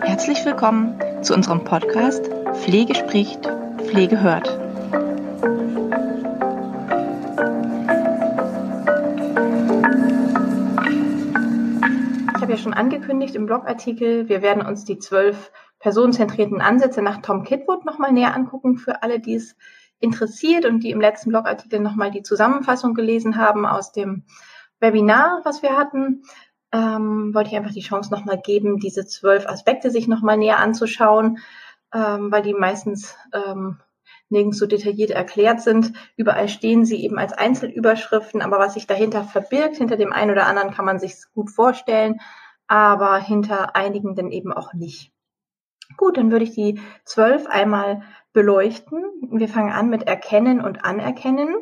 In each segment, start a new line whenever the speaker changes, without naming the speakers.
Herzlich willkommen zu unserem Podcast Pflege spricht, Pflege hört. Ich habe ja schon angekündigt im Blogartikel, wir werden uns die zwölf personenzentrierten Ansätze nach Tom Kitwood nochmal näher angucken für alle, die es interessiert und die im letzten Blogartikel nochmal die Zusammenfassung gelesen haben aus dem Webinar, was wir hatten, ähm, wollte ich einfach die Chance nochmal geben, diese zwölf Aspekte sich nochmal näher anzuschauen, ähm, weil die meistens ähm, nirgends so detailliert erklärt sind. Überall stehen sie eben als Einzelüberschriften, aber was sich dahinter verbirgt, hinter dem einen oder anderen kann man sich gut vorstellen, aber hinter einigen dann eben auch nicht. Gut, dann würde ich die zwölf einmal beleuchten. Wir fangen an mit Erkennen und Anerkennen.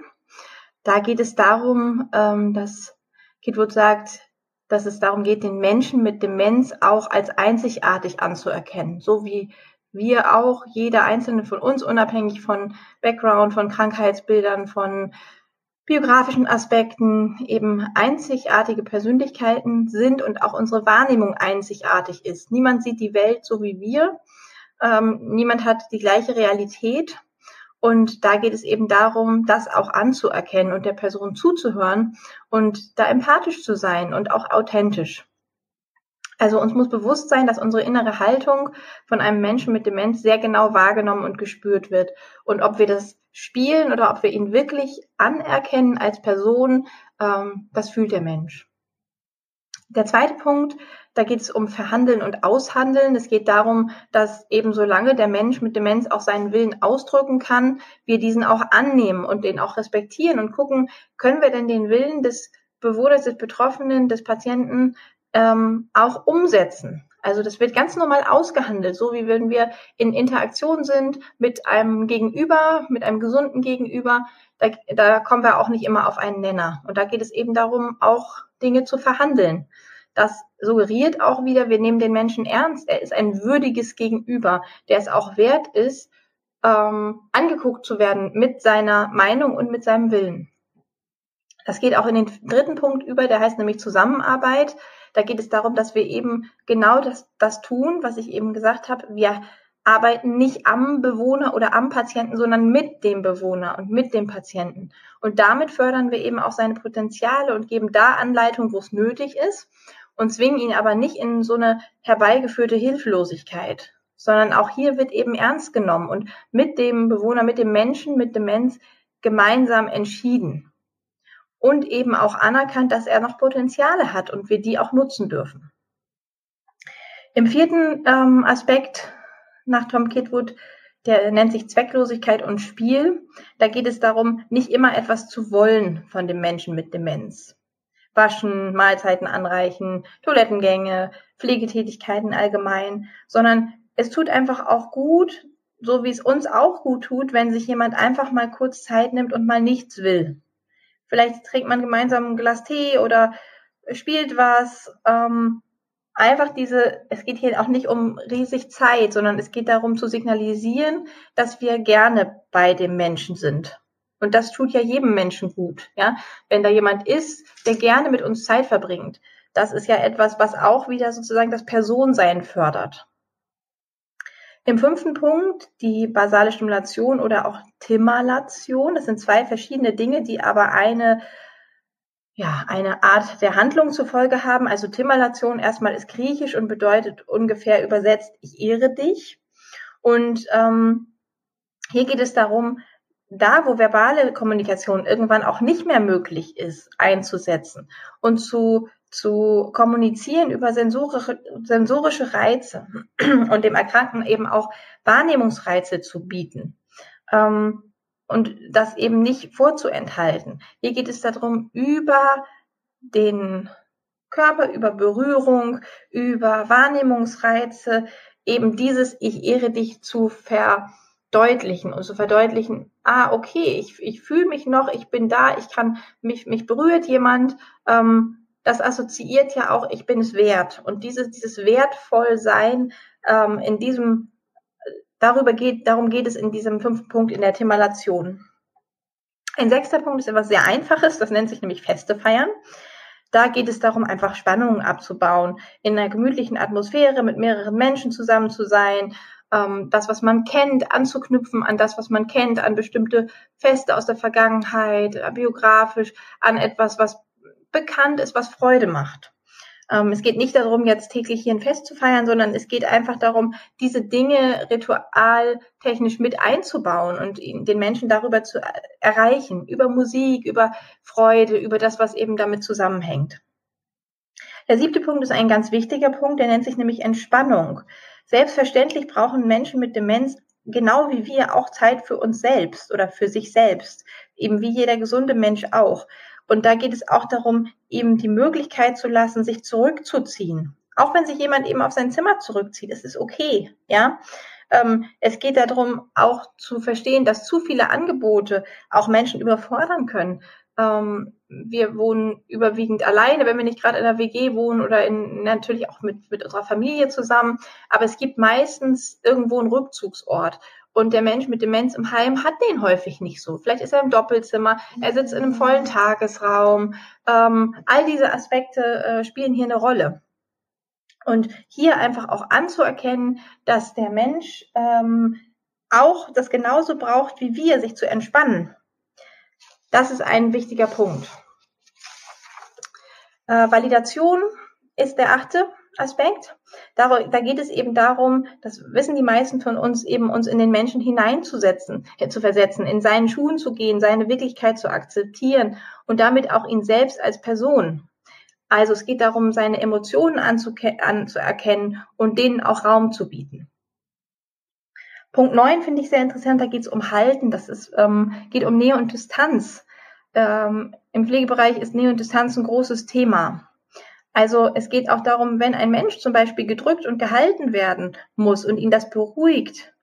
Da geht es darum, ähm, dass Kitwood sagt, dass es darum geht, den Menschen mit Demenz auch als einzigartig anzuerkennen, so wie wir auch, jeder einzelne von uns, unabhängig von Background, von Krankheitsbildern, von biografischen Aspekten eben einzigartige Persönlichkeiten sind und auch unsere Wahrnehmung einzigartig ist. Niemand sieht die Welt so wie wir. Ähm, niemand hat die gleiche Realität. Und da geht es eben darum, das auch anzuerkennen und der Person zuzuhören und da empathisch zu sein und auch authentisch. Also uns muss bewusst sein, dass unsere innere Haltung von einem Menschen mit Demenz sehr genau wahrgenommen und gespürt wird. Und ob wir das spielen oder ob wir ihn wirklich anerkennen als Person, ähm, das fühlt der Mensch. Der zweite Punkt, da geht es um Verhandeln und Aushandeln. Es geht darum, dass eben solange der Mensch mit Demenz auch seinen Willen ausdrücken kann, wir diesen auch annehmen und den auch respektieren und gucken, können wir denn den Willen des Bewohners, des Betroffenen, des Patienten ähm, auch umsetzen. Also das wird ganz normal ausgehandelt, so wie wenn wir in Interaktion sind mit einem Gegenüber, mit einem gesunden Gegenüber. Da, da kommen wir auch nicht immer auf einen Nenner. Und da geht es eben darum, auch Dinge zu verhandeln. Das suggeriert auch wieder, wir nehmen den Menschen ernst. Er ist ein würdiges Gegenüber, der es auch wert ist, ähm, angeguckt zu werden mit seiner Meinung und mit seinem Willen. Das geht auch in den dritten Punkt über, der heißt nämlich Zusammenarbeit. Da geht es darum, dass wir eben genau das, das tun, was ich eben gesagt habe. Wir arbeiten nicht am Bewohner oder am Patienten, sondern mit dem Bewohner und mit dem Patienten. Und damit fördern wir eben auch seine Potenziale und geben da Anleitung, wo es nötig ist und zwingen ihn aber nicht in so eine herbeigeführte Hilflosigkeit, sondern auch hier wird eben ernst genommen und mit dem Bewohner, mit dem Menschen mit Demenz gemeinsam entschieden und eben auch anerkannt, dass er noch Potenziale hat und wir die auch nutzen dürfen. Im vierten ähm, Aspekt nach Tom Kitwood, der nennt sich Zwecklosigkeit und Spiel. Da geht es darum, nicht immer etwas zu wollen von dem Menschen mit Demenz. Waschen, Mahlzeiten anreichen, Toilettengänge, Pflegetätigkeiten allgemein, sondern es tut einfach auch gut, so wie es uns auch gut tut, wenn sich jemand einfach mal kurz Zeit nimmt und mal nichts will. Vielleicht trinkt man gemeinsam ein Glas Tee oder spielt was. Ähm, einfach diese, es geht hier auch nicht um riesig Zeit, sondern es geht darum zu signalisieren, dass wir gerne bei dem Menschen sind. Und das tut ja jedem Menschen gut, ja. Wenn da jemand ist, der gerne mit uns Zeit verbringt, das ist ja etwas, was auch wieder sozusagen das Personsein fördert. Im fünften Punkt die basale Stimulation oder auch Timulation. Das sind zwei verschiedene Dinge, die aber eine ja, eine Art der Handlung zur Folge haben. Also Timulation erstmal ist griechisch und bedeutet ungefähr übersetzt, ich ehre dich. Und ähm, hier geht es darum, da, wo verbale Kommunikation irgendwann auch nicht mehr möglich ist, einzusetzen und zu zu kommunizieren über sensorische, sensorische Reize und dem Erkrankten eben auch Wahrnehmungsreize zu bieten. Ähm, und das eben nicht vorzuenthalten. Hier geht es darum, über den Körper, über Berührung, über Wahrnehmungsreize eben dieses Ich ehre dich zu verdeutlichen und zu verdeutlichen, ah, okay, ich, ich fühle mich noch, ich bin da, ich kann, mich, mich berührt jemand, ähm, das assoziiert ja auch, ich bin es wert. Und dieses, dieses Wertvollsein ähm, in diesem, darüber geht, darum geht es in diesem fünften Punkt in der Themalisation. Ein sechster Punkt ist etwas sehr Einfaches, das nennt sich nämlich Feste feiern. Da geht es darum, einfach Spannungen abzubauen, in einer gemütlichen Atmosphäre mit mehreren Menschen zusammen zu sein, ähm, das, was man kennt, anzuknüpfen an das, was man kennt, an bestimmte Feste aus der Vergangenheit, äh, biografisch, an etwas, was bekannt ist, was Freude macht. Ähm, es geht nicht darum, jetzt täglich hier ein Fest zu feiern, sondern es geht einfach darum, diese Dinge ritualtechnisch mit einzubauen und den Menschen darüber zu erreichen, über Musik, über Freude, über das, was eben damit zusammenhängt. Der siebte Punkt ist ein ganz wichtiger Punkt, der nennt sich nämlich Entspannung. Selbstverständlich brauchen Menschen mit Demenz genau wie wir auch Zeit für uns selbst oder für sich selbst, eben wie jeder gesunde Mensch auch. Und da geht es auch darum, eben die Möglichkeit zu lassen, sich zurückzuziehen. Auch wenn sich jemand eben auf sein Zimmer zurückzieht, es ist okay, ja. Ähm, es geht darum, auch zu verstehen, dass zu viele Angebote auch Menschen überfordern können. Ähm, wir wohnen überwiegend alleine, wenn wir nicht gerade in der WG wohnen oder in, natürlich auch mit, mit unserer Familie zusammen. Aber es gibt meistens irgendwo einen Rückzugsort. Und der Mensch mit Demenz im Heim hat den häufig nicht so. Vielleicht ist er im Doppelzimmer, er sitzt in einem vollen Tagesraum. Ähm, all diese Aspekte äh, spielen hier eine Rolle. Und hier einfach auch anzuerkennen, dass der Mensch ähm, auch das genauso braucht wie wir, sich zu entspannen. Das ist ein wichtiger Punkt. Äh, Validation ist der achte Aspekt. Da, da, geht es eben darum, das wissen die meisten von uns, eben uns in den Menschen hineinzusetzen, äh, zu versetzen, in seinen Schuhen zu gehen, seine Wirklichkeit zu akzeptieren und damit auch ihn selbst als Person. Also es geht darum, seine Emotionen anzuerkennen und denen auch Raum zu bieten. Punkt 9 finde ich sehr interessant, da geht es um Halten, das ist, ähm, geht um Nähe und Distanz. Ähm, Im Pflegebereich ist Nähe und Distanz ein großes Thema. Also es geht auch darum, wenn ein Mensch zum Beispiel gedrückt und gehalten werden muss und ihn das beruhigt,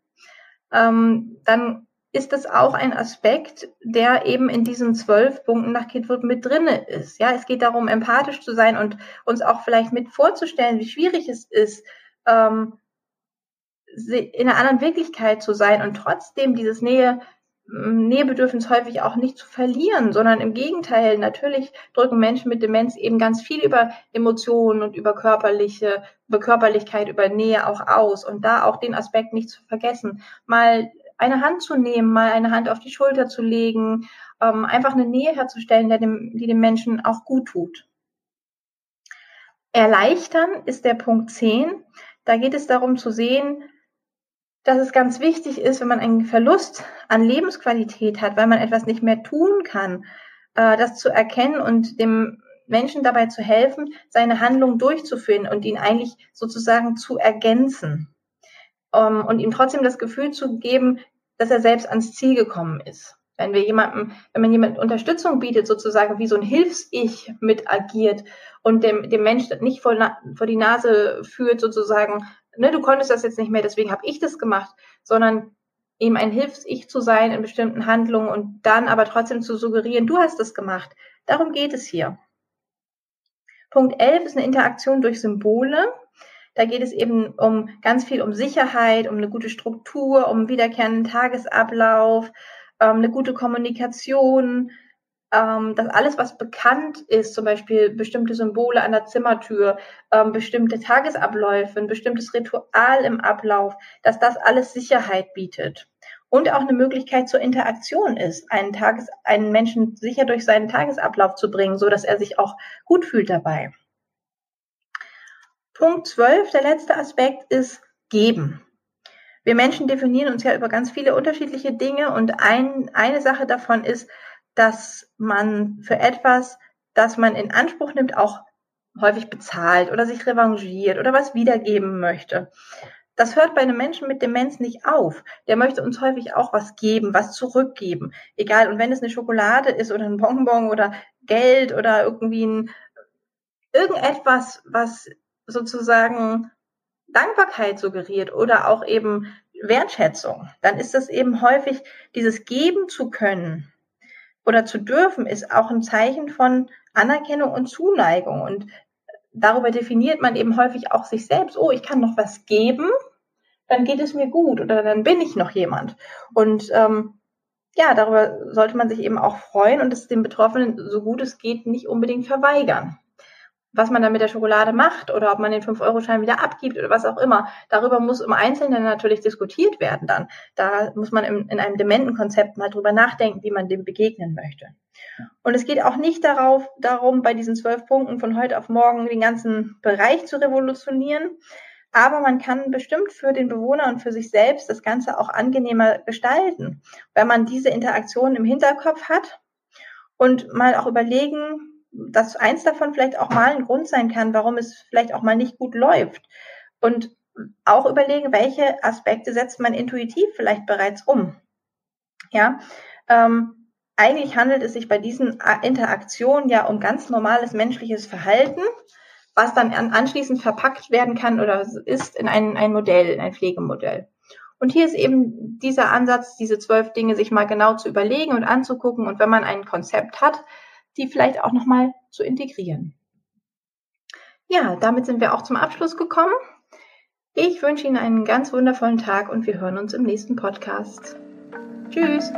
ähm, dann ist das auch ein Aspekt, der eben in diesen zwölf Punkten nach Kidwood mit drinne ist. Ja, es geht darum, empathisch zu sein und uns auch vielleicht mit vorzustellen, wie schwierig es ist, ähm, in einer anderen Wirklichkeit zu sein und trotzdem dieses Nähe, Nähebedürfnis häufig auch nicht zu verlieren, sondern im Gegenteil, natürlich drücken Menschen mit Demenz eben ganz viel über Emotionen und über körperliche, über Körperlichkeit, über Nähe auch aus und da auch den Aspekt nicht zu vergessen, mal eine Hand zu nehmen, mal eine Hand auf die Schulter zu legen, ähm, einfach eine Nähe herzustellen, der dem, die dem Menschen auch gut tut. Erleichtern ist der Punkt 10. Da geht es darum zu sehen, dass es ganz wichtig ist, wenn man einen Verlust an Lebensqualität hat, weil man etwas nicht mehr tun kann, äh, das zu erkennen und dem Menschen dabei zu helfen, seine Handlung durchzuführen und ihn eigentlich sozusagen zu ergänzen ähm, und ihm trotzdem das Gefühl zu geben, dass er selbst ans Ziel gekommen ist. Wenn wir jemandem, wenn man jemand Unterstützung bietet, sozusagen wie so ein Hilfs-Ich mit agiert und dem, dem Menschen nicht vor, vor die Nase führt, sozusagen, ne, du konntest das jetzt nicht mehr, deswegen habe ich das gemacht, sondern eben ein Hilfs-Ich zu sein in bestimmten Handlungen und dann aber trotzdem zu suggerieren, du hast das gemacht. Darum geht es hier. Punkt 11 ist eine Interaktion durch Symbole. Da geht es eben um ganz viel um Sicherheit, um eine gute Struktur, um wiederkehrenden Tagesablauf, ähm, eine gute Kommunikation, ähm, dass alles, was bekannt ist, zum Beispiel bestimmte Symbole an der Zimmertür, ähm, bestimmte Tagesabläufe, ein bestimmtes Ritual im Ablauf, dass das alles Sicherheit bietet. Und auch eine Möglichkeit zur Interaktion ist, einen, Tages-, einen Menschen sicher durch seinen Tagesablauf zu bringen, so dass er sich auch gut fühlt dabei. Punkt 12, der letzte Aspekt ist geben. Wir Menschen definieren uns ja über ganz viele unterschiedliche Dinge und ein, eine Sache davon ist, dass man für etwas, das man in Anspruch nimmt, auch häufig bezahlt oder sich revanchiert oder was wiedergeben möchte. Das hört bei einem Menschen mit Demenz nicht auf. Der möchte uns häufig auch was geben, was zurückgeben. Egal, und wenn es eine Schokolade ist oder ein Bonbon oder Geld oder irgendwie ein, irgendetwas, was sozusagen Dankbarkeit suggeriert oder auch eben Wertschätzung, dann ist das eben häufig dieses geben zu können oder zu dürfen, ist auch ein Zeichen von Anerkennung und Zuneigung. Und darüber definiert man eben häufig auch sich selbst. Oh, ich kann noch was geben, dann geht es mir gut oder dann bin ich noch jemand. Und ähm, ja, darüber sollte man sich eben auch freuen und es den Betroffenen so gut es geht nicht unbedingt verweigern was man dann mit der Schokolade macht oder ob man den 5-Euro-Schein wieder abgibt oder was auch immer. Darüber muss im Einzelnen natürlich diskutiert werden dann. Da muss man im, in einem dementen Konzept mal drüber nachdenken, wie man dem begegnen möchte. Und es geht auch nicht darauf, darum, bei diesen zwölf Punkten von heute auf morgen den ganzen Bereich zu revolutionieren. Aber man kann bestimmt für den Bewohner und für sich selbst das Ganze auch angenehmer gestalten, wenn man diese Interaktion im Hinterkopf hat und mal auch überlegen, dass eins davon vielleicht auch mal ein Grund sein kann, warum es vielleicht auch mal nicht gut läuft. Und auch überlegen, welche Aspekte setzt man intuitiv vielleicht bereits um. Ja, ähm, eigentlich handelt es sich bei diesen Interaktionen ja um ganz normales menschliches Verhalten, was dann anschließend verpackt werden kann oder ist in ein, ein Modell, in ein Pflegemodell. Und hier ist eben dieser Ansatz, diese zwölf Dinge sich mal genau zu überlegen und anzugucken. Und wenn man ein Konzept hat, die vielleicht auch nochmal zu integrieren. Ja, damit sind wir auch zum Abschluss gekommen. Ich wünsche Ihnen einen ganz wundervollen Tag und wir hören uns im nächsten Podcast. Tschüss.